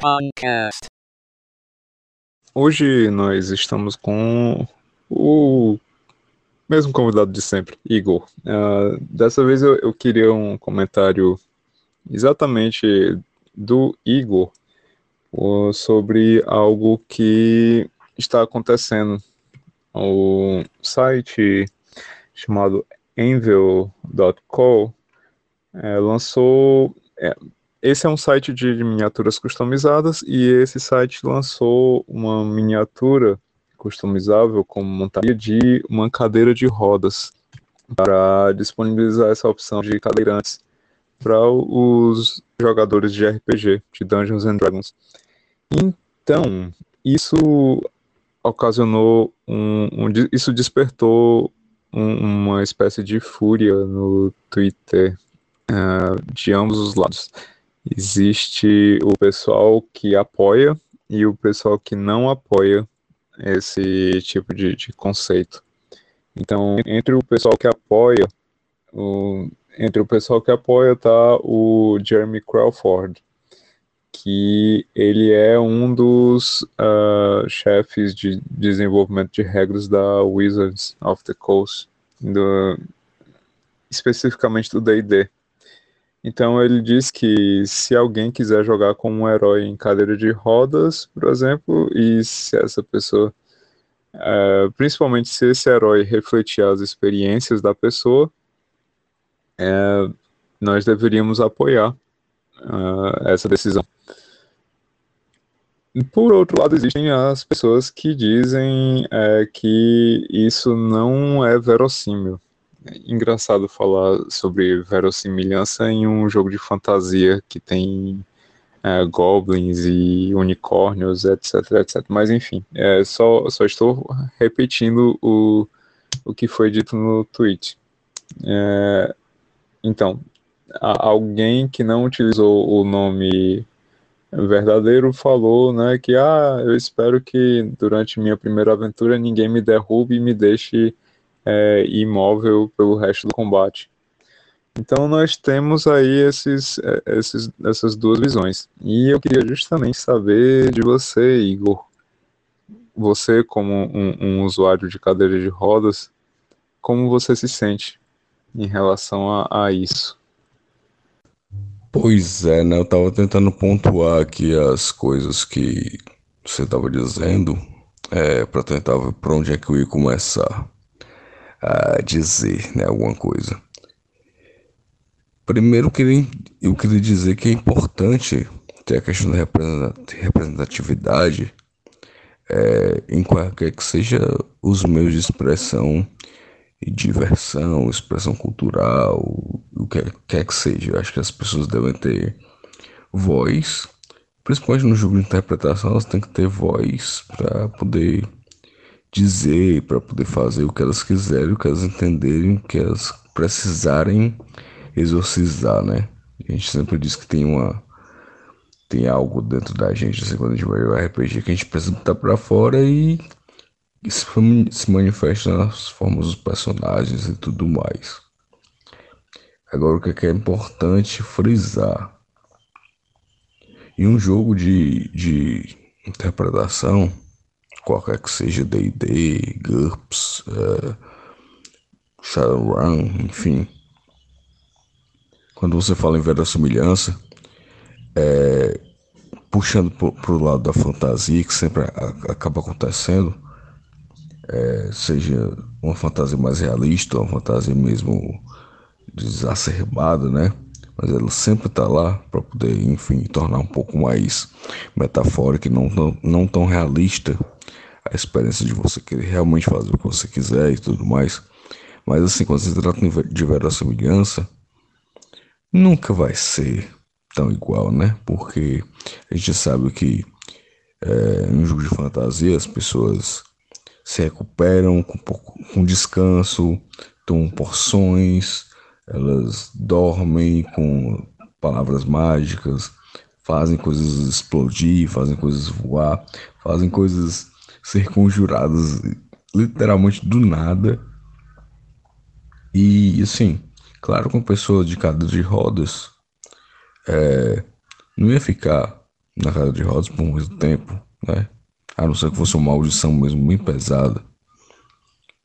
Podcast. Hoje nós estamos com o mesmo convidado de sempre, Igor. Uh, dessa vez eu, eu, queria um comentário exatamente do Igor uh, sobre algo que está acontecendo. O site chamado Envel.co é, lançou. É, esse é um site de miniaturas customizadas e esse site lançou uma miniatura customizável como montaria de uma cadeira de rodas para disponibilizar essa opção de cadeirantes para os jogadores de RPG, de Dungeons and Dragons. Então, isso ocasionou um, um isso despertou um, uma espécie de fúria no Twitter uh, de ambos os lados. Existe o pessoal que apoia e o pessoal que não apoia esse tipo de, de conceito. Então, entre o pessoal que apoia, o, entre o pessoal que apoia tá o Jeremy Crawford, que ele é um dos uh, chefes de desenvolvimento de regras da Wizards of the Coast, do, especificamente do D&D. Então ele diz que se alguém quiser jogar como um herói em cadeira de rodas, por exemplo, e se essa pessoa, é, principalmente se esse herói refletir as experiências da pessoa, é, nós deveríamos apoiar uh, essa decisão. Por outro lado, existem as pessoas que dizem é, que isso não é verossímil engraçado falar sobre verossimilhança em um jogo de fantasia que tem é, goblins e unicórnios, etc, etc. Mas enfim, é, só, só estou repetindo o, o que foi dito no tweet. É, então, alguém que não utilizou o nome verdadeiro falou, né, que ah, eu espero que durante minha primeira aventura ninguém me derrube e me deixe é, imóvel pelo resto do combate. Então nós temos aí esses, é, esses, essas duas visões. E eu queria justamente saber de você, Igor. Você, como um, um usuário de cadeira de rodas, como você se sente em relação a, a isso? Pois é, né? Eu estava tentando pontuar aqui as coisas que você estava dizendo, é, para tentar ver por onde é que eu ia começar a dizer né, alguma coisa. Primeiro, eu queria, eu queria dizer que é importante ter a questão da representatividade é, em qualquer que seja os meios de expressão e diversão, expressão cultural, o que quer que seja. Eu acho que as pessoas devem ter voz, principalmente no jogo de interpretação, elas têm que ter voz para poder dizer, para poder fazer o que elas quiserem, o que elas entenderem, o que elas precisarem exorcizar, né? A gente sempre diz que tem uma tem algo dentro da gente, assim, quando a gente vai jogar RPG, que a gente precisa botar pra fora e isso se manifesta nas formas dos personagens e tudo mais. Agora, o que é, é importante frisar? Em um jogo de, de interpretação, qualquer que seja D&D, GURPS, uh, Shadowrun, enfim. Quando você fala em verossimilhança, é, puxando para o lado da fantasia, que sempre a, acaba acontecendo, é, seja uma fantasia mais realista, uma fantasia mesmo desacerbada, né? Mas ela sempre está lá para poder, enfim, tornar um pouco mais metafórica e não tão, não tão realista a experiência de você querer realmente fazer o que você quiser e tudo mais. Mas assim, quando se trata de verossimilhança, nunca vai ser tão igual, né? Porque a gente sabe que é, no jogo de fantasia as pessoas se recuperam com, com descanso, tomam porções, elas dormem com palavras mágicas, fazem coisas explodir, fazem coisas voar, fazem coisas ser conjuradas literalmente do nada. E assim, claro, com pessoa de cadeira de rodas, é, não ia ficar na cadeira de rodas por muito tempo, né? A não ser que fosse uma audição mesmo bem pesada.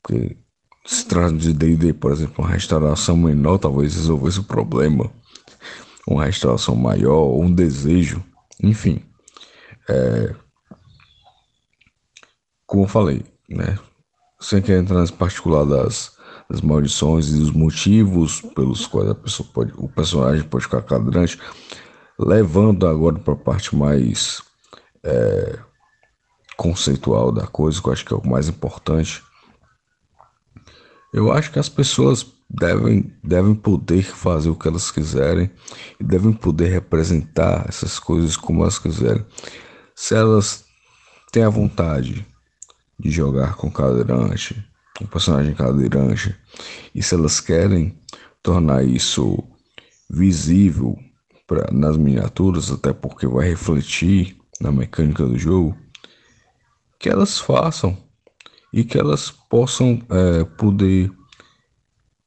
Porque se trata de D&D, por exemplo, uma restauração menor talvez resolvesse o problema. Uma restauração maior, um desejo, enfim. É... Como eu falei, né? Sem querer entrar nesse particular das, das maldições e dos motivos pelos quais a pessoa pode, o personagem pode ficar cadrante, levando agora para a parte mais é, conceitual da coisa, que eu acho que é o mais importante. Eu acho que as pessoas devem, devem poder fazer o que elas quiserem e devem poder representar essas coisas como elas quiserem. Se elas têm a vontade de jogar com cadeirante, um personagem cadeirante, e se elas querem tornar isso visível pra, nas miniaturas, até porque vai refletir na mecânica do jogo, que elas façam e que elas possam é, poder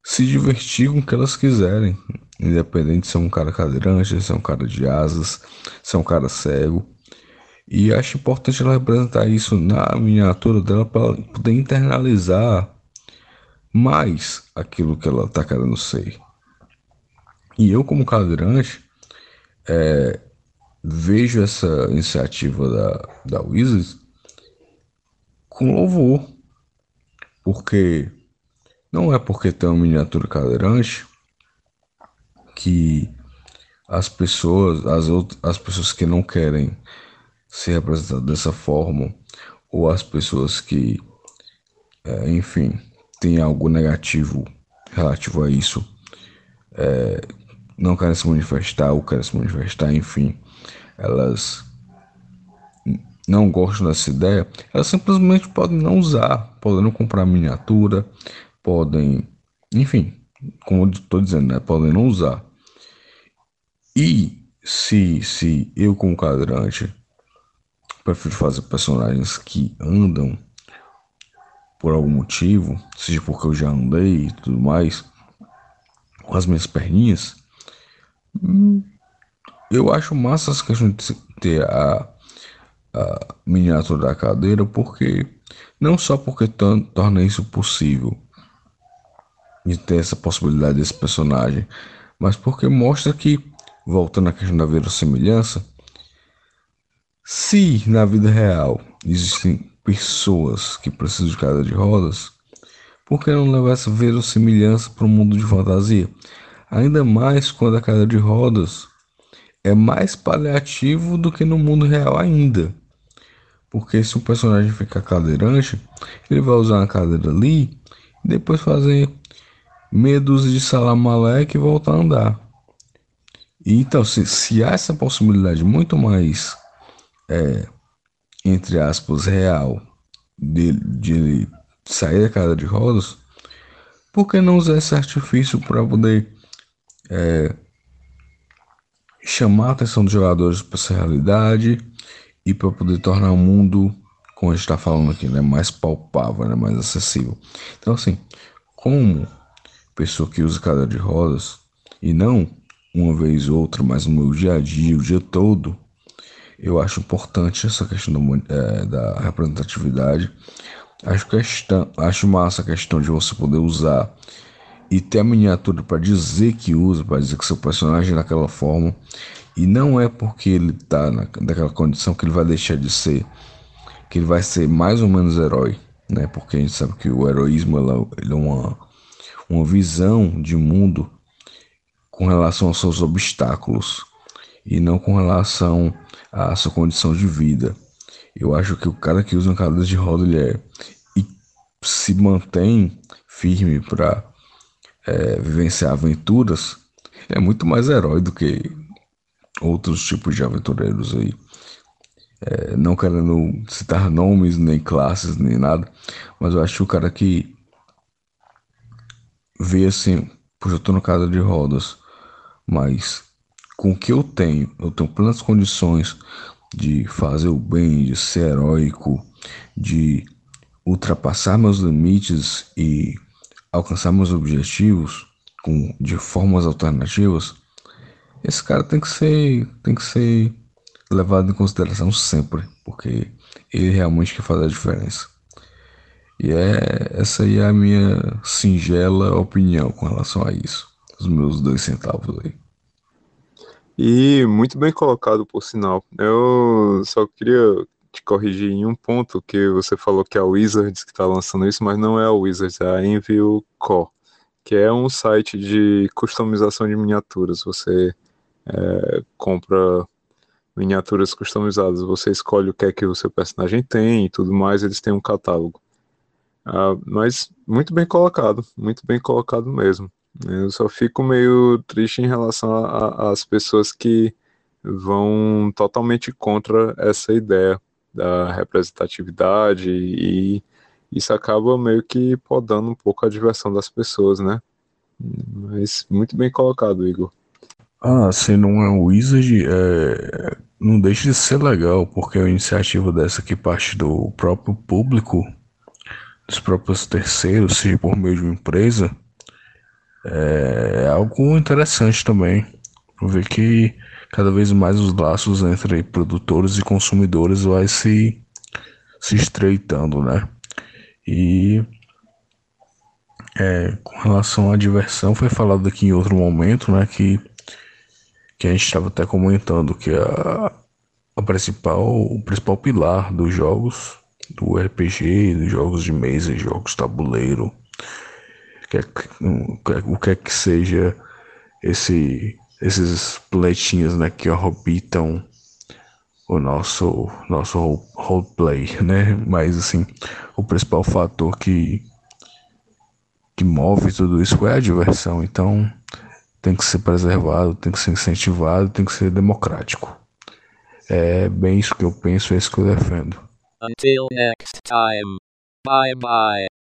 se divertir com o que elas quiserem, independente se é um cara cadeirante, se é um cara de asas, se é um cara cego. E acho importante ela representar isso na miniatura dela para poder internalizar mais aquilo que ela está querendo ser. E eu, como cadeirante, é, vejo essa iniciativa da, da Wizards com louvor, porque não é porque tem uma miniatura cadeirante que as pessoas, as, outras, as pessoas que não querem ser representadas dessa forma, ou as pessoas que, é, enfim, têm algo negativo relativo a isso, é, não querem se manifestar ou querem se manifestar, enfim, elas não gostam dessa ideia, elas simplesmente podem não usar, podem não comprar miniatura, podem, enfim, como eu estou dizendo, né, podem não usar. E se, se eu como cadrante prefiro fazer personagens que andam por algum motivo, seja porque eu já andei e tudo mais, com as minhas perninhas, hum, eu acho massa essa questão de ter a a miniatura da cadeira, porque não só porque torna isso possível de ter essa possibilidade desse personagem, mas porque mostra que, voltando à questão da verossimilhança, se na vida real existem pessoas que precisam de cadeira de rodas, por que não levar essa verossimilhança para o mundo de fantasia? Ainda mais quando a cadeira de rodas é mais paliativo do que no mundo real ainda. Porque se o personagem ficar cadeirante, ele vai usar uma cadeira ali e depois fazer medos de salamaleque e voltar a andar. Então, se, se há essa possibilidade muito mais, é, entre aspas, real de, sair da cadeira de rodas, por que não usar esse artifício para poder é, chamar a atenção dos jogadores para essa realidade e para poder tornar o mundo, como a gente está falando aqui, né, mais palpável, né, mais acessível. Então, assim, como pessoa que usa cadeira de rodas e não uma vez ou outra, mas no meu dia a dia, o dia todo, eu acho importante essa questão da, é, da representatividade. Acho, questão, acho massa a questão de você poder usar e ter a miniatura para dizer que usa, para dizer que seu personagem é daquela forma. E não é porque ele tá na, naquela condição que ele vai deixar de ser, que ele vai ser mais ou menos herói, né? Porque a gente sabe que o heroísmo ele é uma, uma visão de mundo com relação aos seus obstáculos e não com relação à sua condição de vida. Eu acho que o cara que usa uma cadeira de roda ele é e se mantém firme para é, vivenciar aventuras, é muito mais herói do que outros tipos de aventureiros aí. É, não querendo citar nomes, nem classes, nem nada, mas eu acho que o cara que vê assim, pois eu tô no casa de rodas, mas com o que eu tenho, eu tenho plenas condições de fazer o bem, de ser heróico, de ultrapassar meus limites e alcançar meus objetivos com, de formas alternativas, esse cara tem que ser, tem que ser levado em consideração sempre, porque ele realmente que faz a diferença. E é essa aí é a minha singela opinião com relação a isso. Os meus dois centavos aí. E muito bem colocado, por sinal. Eu só queria te corrigir em um ponto que você falou que é a Wizards que está lançando isso, mas não é a Wizards, é a Envio Core, que é um site de customização de miniaturas. Você é, compra miniaturas customizadas, você escolhe o que é que o seu personagem tem e tudo mais, eles têm um catálogo. Ah, mas muito bem colocado, muito bem colocado mesmo. Eu só fico meio triste em relação às pessoas que vão totalmente contra essa ideia da representatividade e isso acaba meio que podando um pouco a diversão das pessoas, né? Mas muito bem colocado, Igor. Ah, se não é um Wizard, é... não deixa de ser legal, porque é uma iniciativa dessa que parte do próprio público, dos próprios terceiros, seja por meio de uma empresa, é algo interessante também. Ver que cada vez mais os laços entre produtores e consumidores vai se, se estreitando, né? E é, com relação à diversão, foi falado aqui em outro momento, né? Que, que a gente estava até comentando que a, a principal, o principal pilar dos jogos, do RPG, dos jogos de mesa, jogos tabuleiro, quer, o que é que seja esse, esses planetinhas né, que orbitam o nosso, nosso roleplay, né? Mas assim, o principal fator que, que move tudo isso é a diversão. Então tem que ser preservado, tem que ser incentivado, tem que ser democrático. É bem isso que eu penso, é isso que eu defendo. Until next time. Bye bye.